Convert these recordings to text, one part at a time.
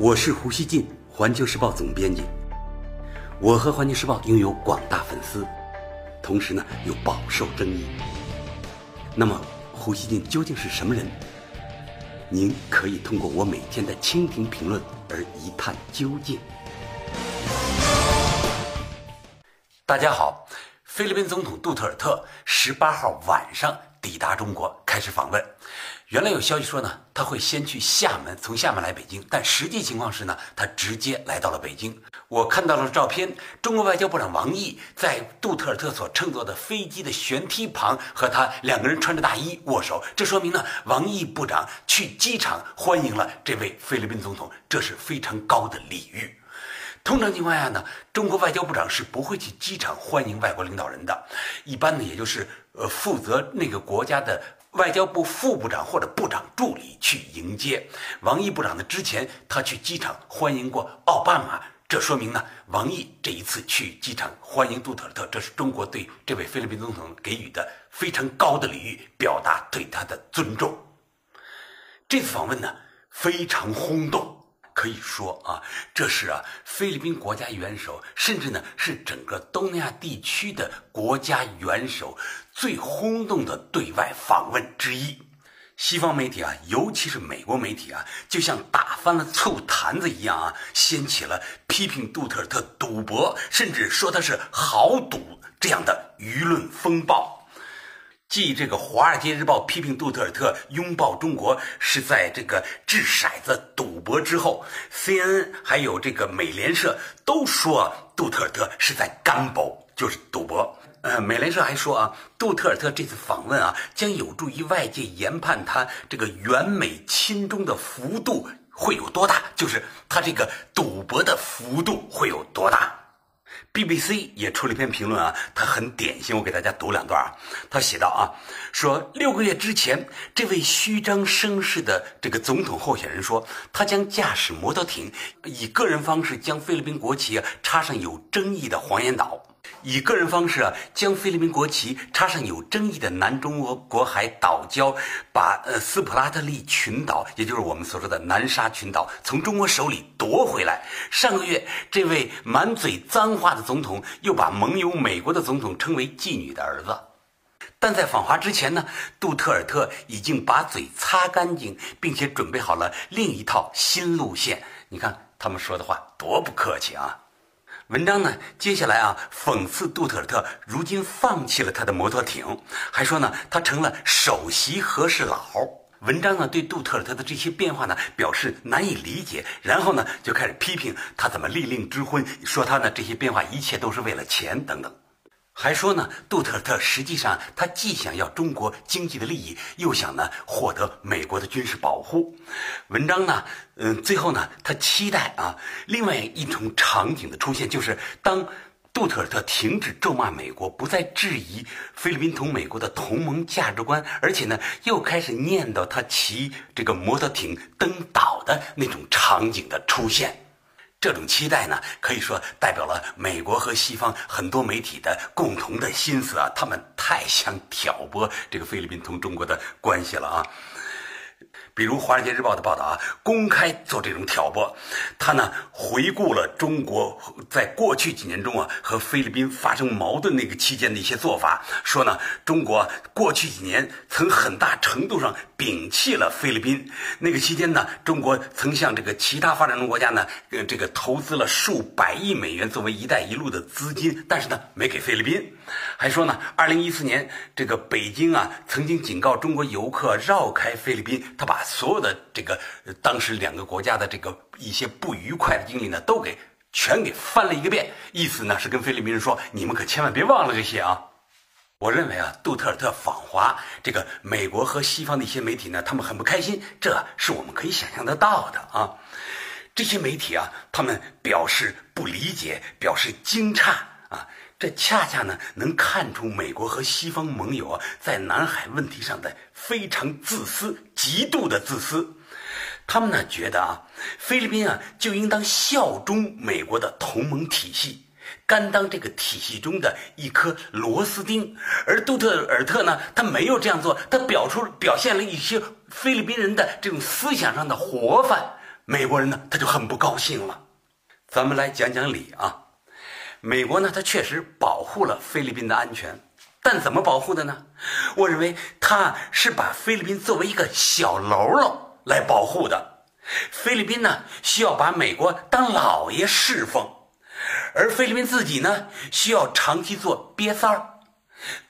我是胡锡进，环球时报总编辑。我和环球时报拥有广大粉丝，同时呢又饱受争议。那么，胡锡进究竟是什么人？您可以通过我每天的蜻蜓评论而一探究竟。大家好，菲律宾总统杜特尔特十八号晚上抵达中国，开始访问。原来有消息说呢，他会先去厦门，从厦门来北京，但实际情况是呢，他直接来到了北京。我看到了照片，中国外交部长王毅在杜特尔特所乘坐的飞机的舷梯旁和他两个人穿着大衣握手，这说明呢，王毅部长去机场欢迎了这位菲律宾总统，这是非常高的礼遇。通常情况下呢，中国外交部长是不会去机场欢迎外国领导人的，一般呢，也就是呃负责那个国家的。外交部副部长或者部长助理去迎接王毅部长呢？之前他去机场欢迎过奥巴马，这说明呢，王毅这一次去机场欢迎杜特尔特，这是中国对这位菲律宾总统给予的非常高的礼遇，表达对他的尊重。这次访问呢，非常轰动。可以说啊，这是啊菲律宾国家元首，甚至呢是整个东南亚地区的国家元首最轰动的对外访问之一。西方媒体啊，尤其是美国媒体啊，就像打翻了醋坛子一样啊，掀起了批评杜特尔特赌博，甚至说他是豪赌这样的舆论风暴。继这个《华尔街日报》批评杜特尔特拥抱中国是在这个掷骰子赌博之后，CNN 还有这个美联社都说杜特尔特是在干博，就是赌博。呃，美联社还说啊，杜特尔特这次访问啊，将有助于外界研判他这个远美亲中的幅度会有多大，就是他这个赌博的幅度会有多大。BBC 也出了一篇评论啊，他很典型，我给大家读两段啊。他写道啊，说六个月之前，这位虚张声势的这个总统候选人说，他将驾驶摩托艇，以个人方式将菲律宾国旗插上有争议的黄岩岛。以个人方式啊，将菲律宾国旗插上有争议的南中国国海岛礁，把呃斯普拉特利群岛，也就是我们所说的南沙群岛，从中国手里夺回来。上个月，这位满嘴脏话的总统又把盟友美国的总统称为妓女的儿子。但在访华之前呢，杜特尔特已经把嘴擦干净，并且准备好了另一套新路线。你看他们说的话多不客气啊！文章呢，接下来啊，讽刺杜特尔特如今放弃了他的摩托艇，还说呢，他成了首席和事佬。文章呢，对杜特尔特的这些变化呢，表示难以理解，然后呢，就开始批评他怎么利令智昏，说他呢这些变化一切都是为了钱等等。还说呢，杜特尔特实际上他既想要中国经济的利益，又想呢获得美国的军事保护。文章呢，嗯，最后呢，他期待啊，另外一种场景的出现，就是当杜特尔特停止咒骂美国，不再质疑菲律宾同美国的同盟价值观，而且呢，又开始念叨他骑这个摩托艇登岛的那种场景的出现。这种期待呢，可以说代表了美国和西方很多媒体的共同的心思啊，他们太想挑拨这个菲律宾同中国的关系了啊。比如《华尔街日报》的报道啊，公开做这种挑拨。他呢回顾了中国在过去几年中啊和菲律宾发生矛盾那个期间的一些做法，说呢中国过去几年曾很大程度上摒弃了菲律宾。那个期间呢，中国曾向这个其他发展中国家呢，这个投资了数百亿美元作为“一带一路”的资金，但是呢没给菲律宾。还说呢，二零一四年这个北京啊曾经警告中国游客绕开菲律宾，他把。所有的这个当时两个国家的这个一些不愉快的经历呢，都给全给翻了一个遍。意思呢是跟菲律宾人说：“你们可千万别忘了这些啊！”我认为啊，杜特尔特访华，这个美国和西方的一些媒体呢，他们很不开心，这是我们可以想象得到的啊。这些媒体啊，他们表示不理解，表示惊诧。这恰恰呢，能看出美国和西方盟友啊，在南海问题上的非常自私、极度的自私。他们呢觉得啊，菲律宾啊就应当效忠美国的同盟体系，甘当这个体系中的一颗螺丝钉。而杜特尔特呢，他没有这样做，他表出表现了一些菲律宾人的这种思想上的活泛。美国人呢他就很不高兴了。咱们来讲讲理啊，美国呢它确实保护了菲律宾的安全，但怎么保护的呢？我认为他是把菲律宾作为一个小喽啰来保护的。菲律宾呢需要把美国当老爷侍奉，而菲律宾自己呢需要长期做瘪三儿。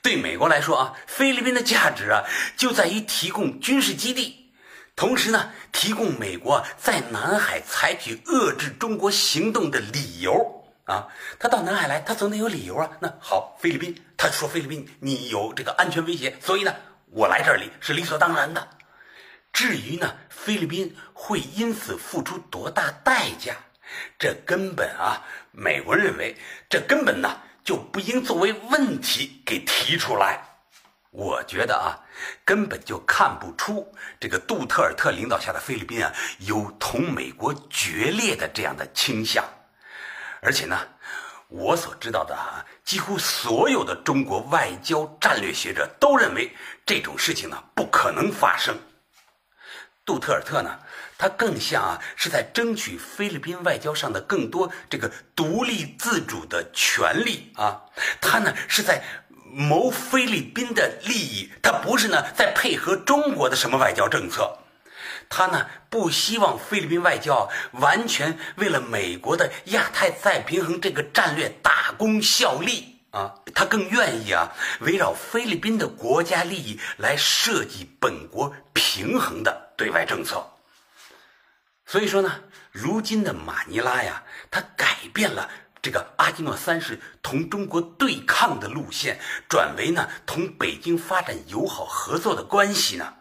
对美国来说啊，菲律宾的价值啊就在于提供军事基地，同时呢提供美国在南海采取遏制中国行动的理由啊。他到南海来，他总得有理由啊。那好，菲律宾他说菲律宾你有这个安全威胁，所以呢我来这里是理所当然的。至于呢菲律宾会因此付出多大代价，这根本啊美国认为这根本呢。就不应作为问题给提出来。我觉得啊，根本就看不出这个杜特尔特领导下的菲律宾啊有同美国决裂的这样的倾向。而且呢，我所知道的啊，几乎所有的中国外交战略学者都认为这种事情呢不可能发生。杜特尔特呢？他更像啊，是在争取菲律宾外交上的更多这个独立自主的权利啊。他呢是在谋菲律宾的利益，他不是呢在配合中国的什么外交政策。他呢不希望菲律宾外交完全为了美国的亚太再平衡这个战略大功效力啊。他更愿意啊围绕菲律宾的国家利益来设计本国平衡的对外政策。所以说呢，如今的马尼拉呀，它改变了这个阿基诺三世同中国对抗的路线，转为呢同北京发展友好合作的关系呢，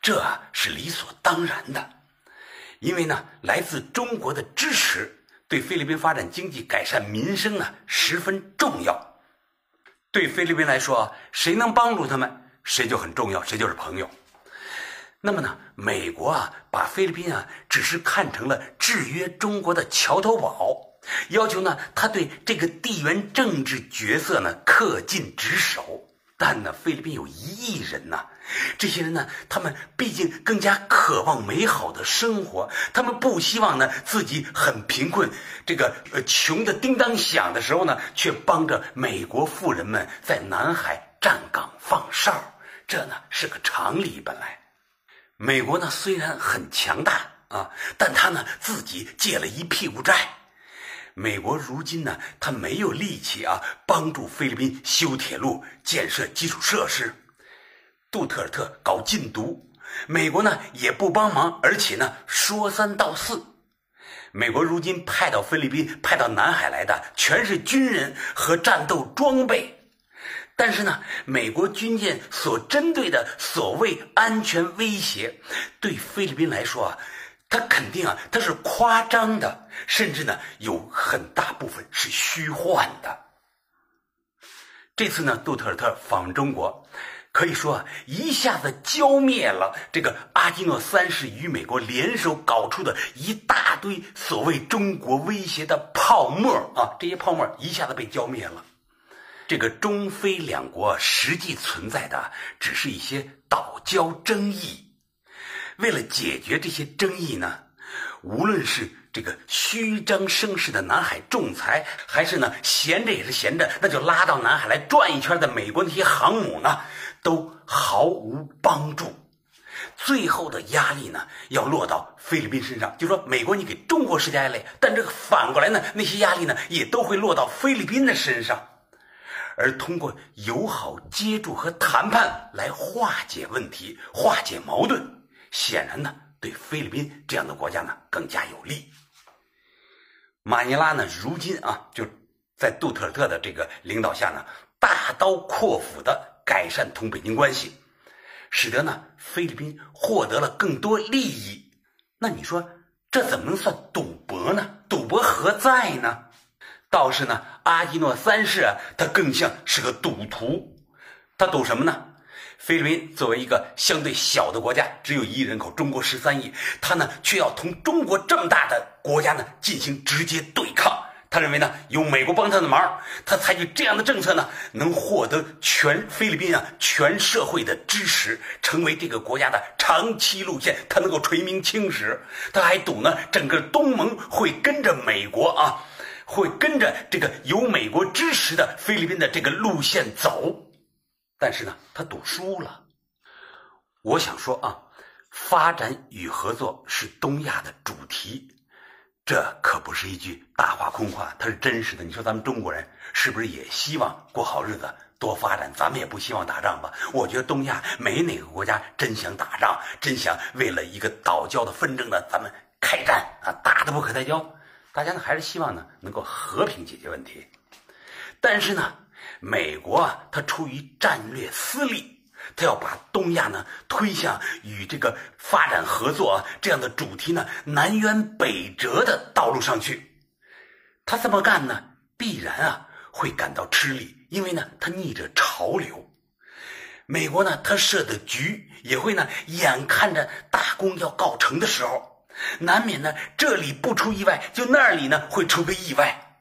这是理所当然的，因为呢来自中国的支持对菲律宾发展经济、改善民生呢十分重要。对菲律宾来说，谁能帮助他们，谁就很重要，谁就是朋友。那么呢，美国啊，把菲律宾啊，只是看成了制约中国的桥头堡，要求呢，他对这个地缘政治角色呢恪尽职守。但呢，菲律宾有一亿人呢，这些人呢，他们毕竟更加渴望美好的生活，他们不希望呢自己很贫困，这个呃穷的叮当响的时候呢，却帮着美国富人们在南海站岗放哨，这呢是个常理，本来。美国呢虽然很强大啊，但他呢自己借了一屁股债。美国如今呢，他没有力气啊帮助菲律宾修铁路、建设基础设施。杜特尔特搞禁毒，美国呢也不帮忙，而且呢说三道四。美国如今派到菲律宾、派到南海来的全是军人和战斗装备。但是呢，美国军舰所针对的所谓安全威胁，对菲律宾来说啊，它肯定啊，它是夸张的，甚至呢，有很大部分是虚幻的。这次呢，杜特尔特访中国，可以说，一下子浇灭了这个阿基诺三世与美国联手搞出的一大堆所谓中国威胁的泡沫啊，这些泡沫一下子被浇灭了。这个中非两国实际存在的只是一些岛礁争议，为了解决这些争议呢，无论是这个虚张声势的南海仲裁，还是呢闲着也是闲着，那就拉到南海来转一圈的美国那些航母呢，都毫无帮助。最后的压力呢，要落到菲律宾身上，就说美国你给中国施加压力，但这个反过来呢，那些压力呢也都会落到菲律宾的身上。而通过友好接触和谈判来化解问题、化解矛盾，显然呢，对菲律宾这样的国家呢更加有利。马尼拉呢，如今啊，就在杜特尔特的这个领导下呢，大刀阔斧的改善同北京关系，使得呢菲律宾获得了更多利益。那你说这怎么能算赌博呢？赌博何在呢？倒是呢，阿基诺三世啊，他更像是个赌徒。他赌什么呢？菲律宾作为一个相对小的国家，只有一亿人口，中国十三亿，他呢却要同中国这么大的国家呢进行直接对抗。他认为呢，有美国帮他的忙，他采取这样的政策呢，能获得全菲律宾啊全社会的支持，成为这个国家的长期路线，他能够垂名青史。他还赌呢，整个东盟会跟着美国啊，会跟着这个有美国支持的菲律宾的这个路线走。但是呢，他赌输了。我想说啊，发展与合作是东亚的主题。这可不是一句大话空话，它是真实的。你说咱们中国人是不是也希望过好日子、多发展？咱们也不希望打仗吧？我觉得东亚没哪个国家真想打仗，真想为了一个岛礁的纷争呢，咱们开战啊，打得不可开交。大家呢还是希望呢能够和平解决问题。但是呢，美国啊，它出于战略私利。他要把东亚呢推向与这个发展合作啊这样的主题呢南辕北辙的道路上去，他这么干呢，必然啊会感到吃力，因为呢他逆着潮流。美国呢他设的局也会呢眼看着大功要告成的时候，难免呢这里不出意外，就那里呢会出个意外。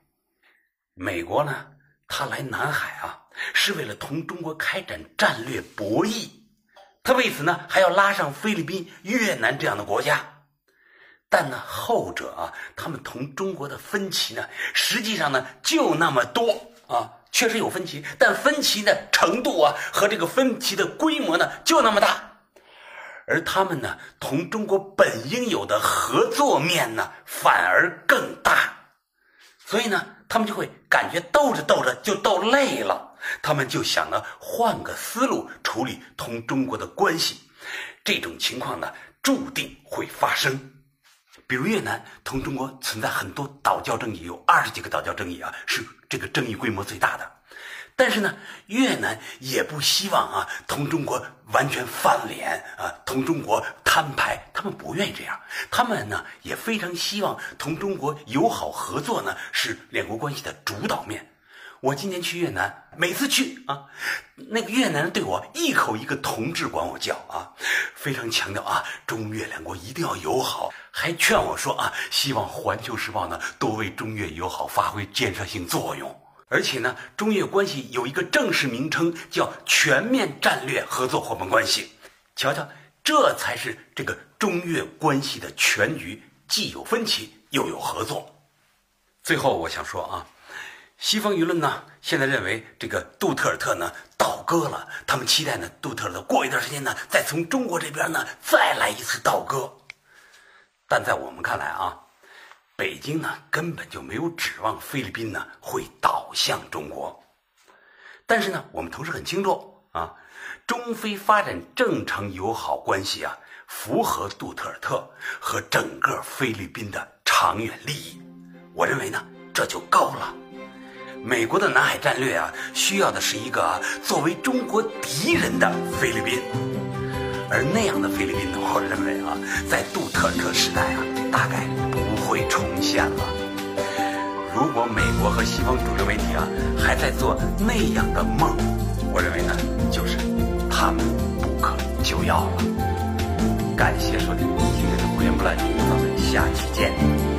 美国呢他来南海啊。是为了同中国开展战略博弈，他为此呢还要拉上菲律宾、越南这样的国家，但呢后者啊，他们同中国的分歧呢，实际上呢就那么多啊，确实有分歧，但分歧的程度啊和这个分歧的规模呢就那么大，而他们呢同中国本应有的合作面呢反而更大，所以呢他们就会感觉斗着斗着就斗累了。他们就想呢，换个思路处理同中国的关系，这种情况呢，注定会发生。比如越南同中国存在很多岛礁争议，有二十几个岛礁争议啊，是这个争议规模最大的。但是呢，越南也不希望啊同中国完全翻脸啊，同中国摊牌，他们不愿意这样。他们呢也非常希望同中国友好合作呢，是两国关系的主导面。我今年去越南，每次去啊，那个越南人对我一口一个同志管我叫啊，非常强调啊，中越两国一定要友好，还劝我说啊，希望《环球时报》呢多为中越友好发挥建设性作用，而且呢，中越关系有一个正式名称叫全面战略合作伙伴关系。瞧瞧，这才是这个中越关系的全局，既有分歧又有合作。最后，我想说啊。西方舆论呢，现在认为这个杜特尔特呢倒戈了，他们期待呢杜特尔特过一段时间呢，再从中国这边呢再来一次倒戈。但在我们看来啊，北京呢根本就没有指望菲律宾呢会倒向中国。但是呢，我们同时很清楚啊，中菲发展正常友好关系啊，符合杜特尔特和整个菲律宾的长远利益。我认为呢，这就够了。美国的南海战略啊，需要的是一个作为中国敌人的菲律宾，而那样的菲律宾呢，我认为啊，在杜特尔特时代啊，我美国和西方主流媒体啊还在做那样的梦，我认为呢，就是他们不可救药了。感谢收听今天的胡言不乱，咱们下期见。